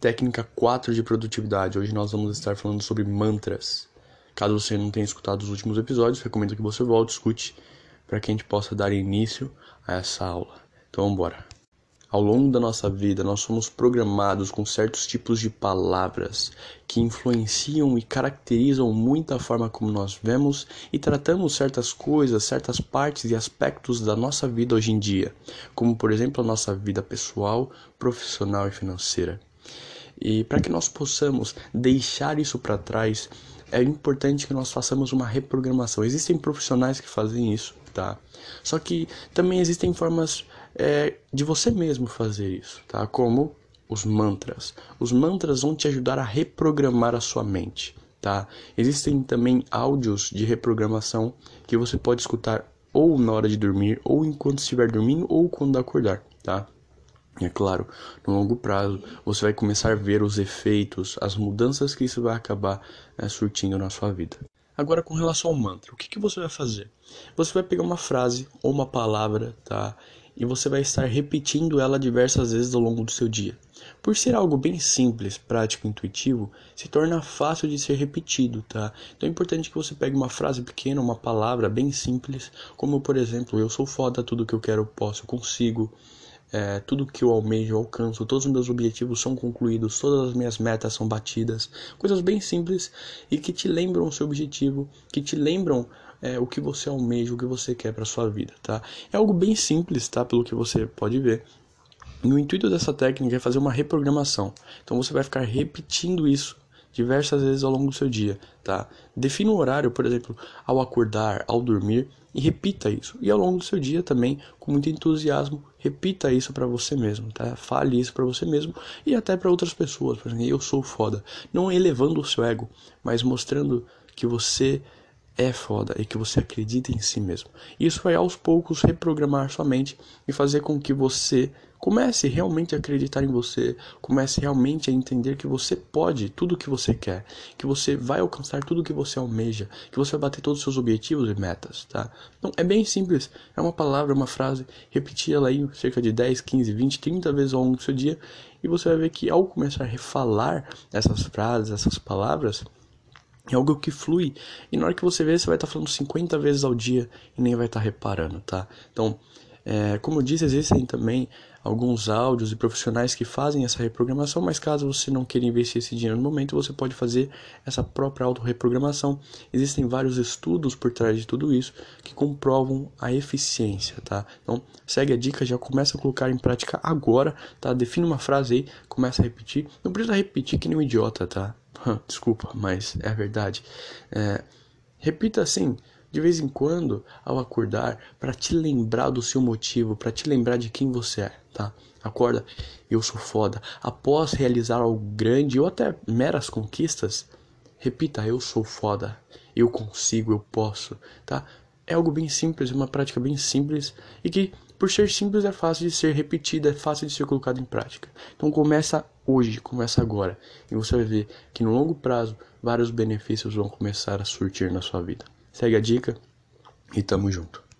técnica 4 de produtividade. Hoje nós vamos estar falando sobre mantras. Caso você não tenha escutado os últimos episódios, recomendo que você volte, escute, para que a gente possa dar início a essa aula. Então vamos embora. Ao longo da nossa vida, nós somos programados com certos tipos de palavras que influenciam e caracterizam muito a forma como nós vemos e tratamos certas coisas, certas partes e aspectos da nossa vida hoje em dia, como por exemplo a nossa vida pessoal, profissional e financeira. E para que nós possamos deixar isso para trás, é importante que nós façamos uma reprogramação. Existem profissionais que fazem isso, tá? Só que também existem formas é, de você mesmo fazer isso, tá? Como os mantras. Os mantras vão te ajudar a reprogramar a sua mente, tá? Existem também áudios de reprogramação que você pode escutar ou na hora de dormir, ou enquanto estiver dormindo, ou quando acordar, tá? É claro, no longo prazo você vai começar a ver os efeitos, as mudanças que isso vai acabar é, surtindo na sua vida. Agora, com relação ao mantra, o que, que você vai fazer? Você vai pegar uma frase ou uma palavra, tá? e você vai estar repetindo ela diversas vezes ao longo do seu dia. Por ser algo bem simples, prático intuitivo, se torna fácil de ser repetido, tá? Então é importante que você pegue uma frase pequena, uma palavra bem simples, como por exemplo, eu sou foda, tudo que eu quero posso, consigo, é, tudo que eu almejo eu alcanço, todos os meus objetivos são concluídos, todas as minhas metas são batidas, coisas bem simples e que te lembram o seu objetivo, que te lembram é, o que você almeja, o que você quer para sua vida, tá? É algo bem simples, tá? Pelo que você pode ver. E o intuito dessa técnica é fazer uma reprogramação. Então você vai ficar repetindo isso diversas vezes ao longo do seu dia, tá? Defina um horário, por exemplo, ao acordar, ao dormir e repita isso. E ao longo do seu dia também, com muito entusiasmo, repita isso para você mesmo, tá? Fale isso para você mesmo e até para outras pessoas, por exemplo, eu sou foda, não elevando o seu ego, mas mostrando que você é foda e que você acredita em si mesmo. Isso vai aos poucos reprogramar sua mente e fazer com que você comece realmente a acreditar em você, comece realmente a entender que você pode tudo o que você quer, que você vai alcançar tudo o que você almeja, que você vai bater todos os seus objetivos e metas, tá? Então é bem simples, é uma palavra, uma frase, repetir ela aí cerca de 10, 15, 20, 30 vezes ao longo do seu dia e você vai ver que ao começar a refalar essas frases, essas palavras, é algo que flui. E na hora que você vê, você vai estar tá falando 50 vezes ao dia e nem vai estar tá reparando, tá? Então, é, como eu disse, existem também alguns áudios e profissionais que fazem essa reprogramação, mas caso você não queira investir esse dinheiro no momento, você pode fazer essa própria auto-reprogramação. Existem vários estudos por trás de tudo isso que comprovam a eficiência, tá? Então, segue a dica, já começa a colocar em prática agora, tá? Define uma frase aí, começa a repetir. Não precisa repetir que nem um idiota, tá? Desculpa, mas é a verdade. É, repita assim, de vez em quando, ao acordar, para te lembrar do seu motivo, para te lembrar de quem você é, tá? Acorda, eu sou foda. Após realizar algo grande ou até meras conquistas, repita, eu sou foda, eu consigo, eu posso, tá? É algo bem simples, uma prática bem simples e que por ser simples, é fácil de ser repetida, é fácil de ser colocada em prática. Então começa hoje, começa agora. E você vai ver que no longo prazo, vários benefícios vão começar a surtir na sua vida. Segue a dica e tamo junto.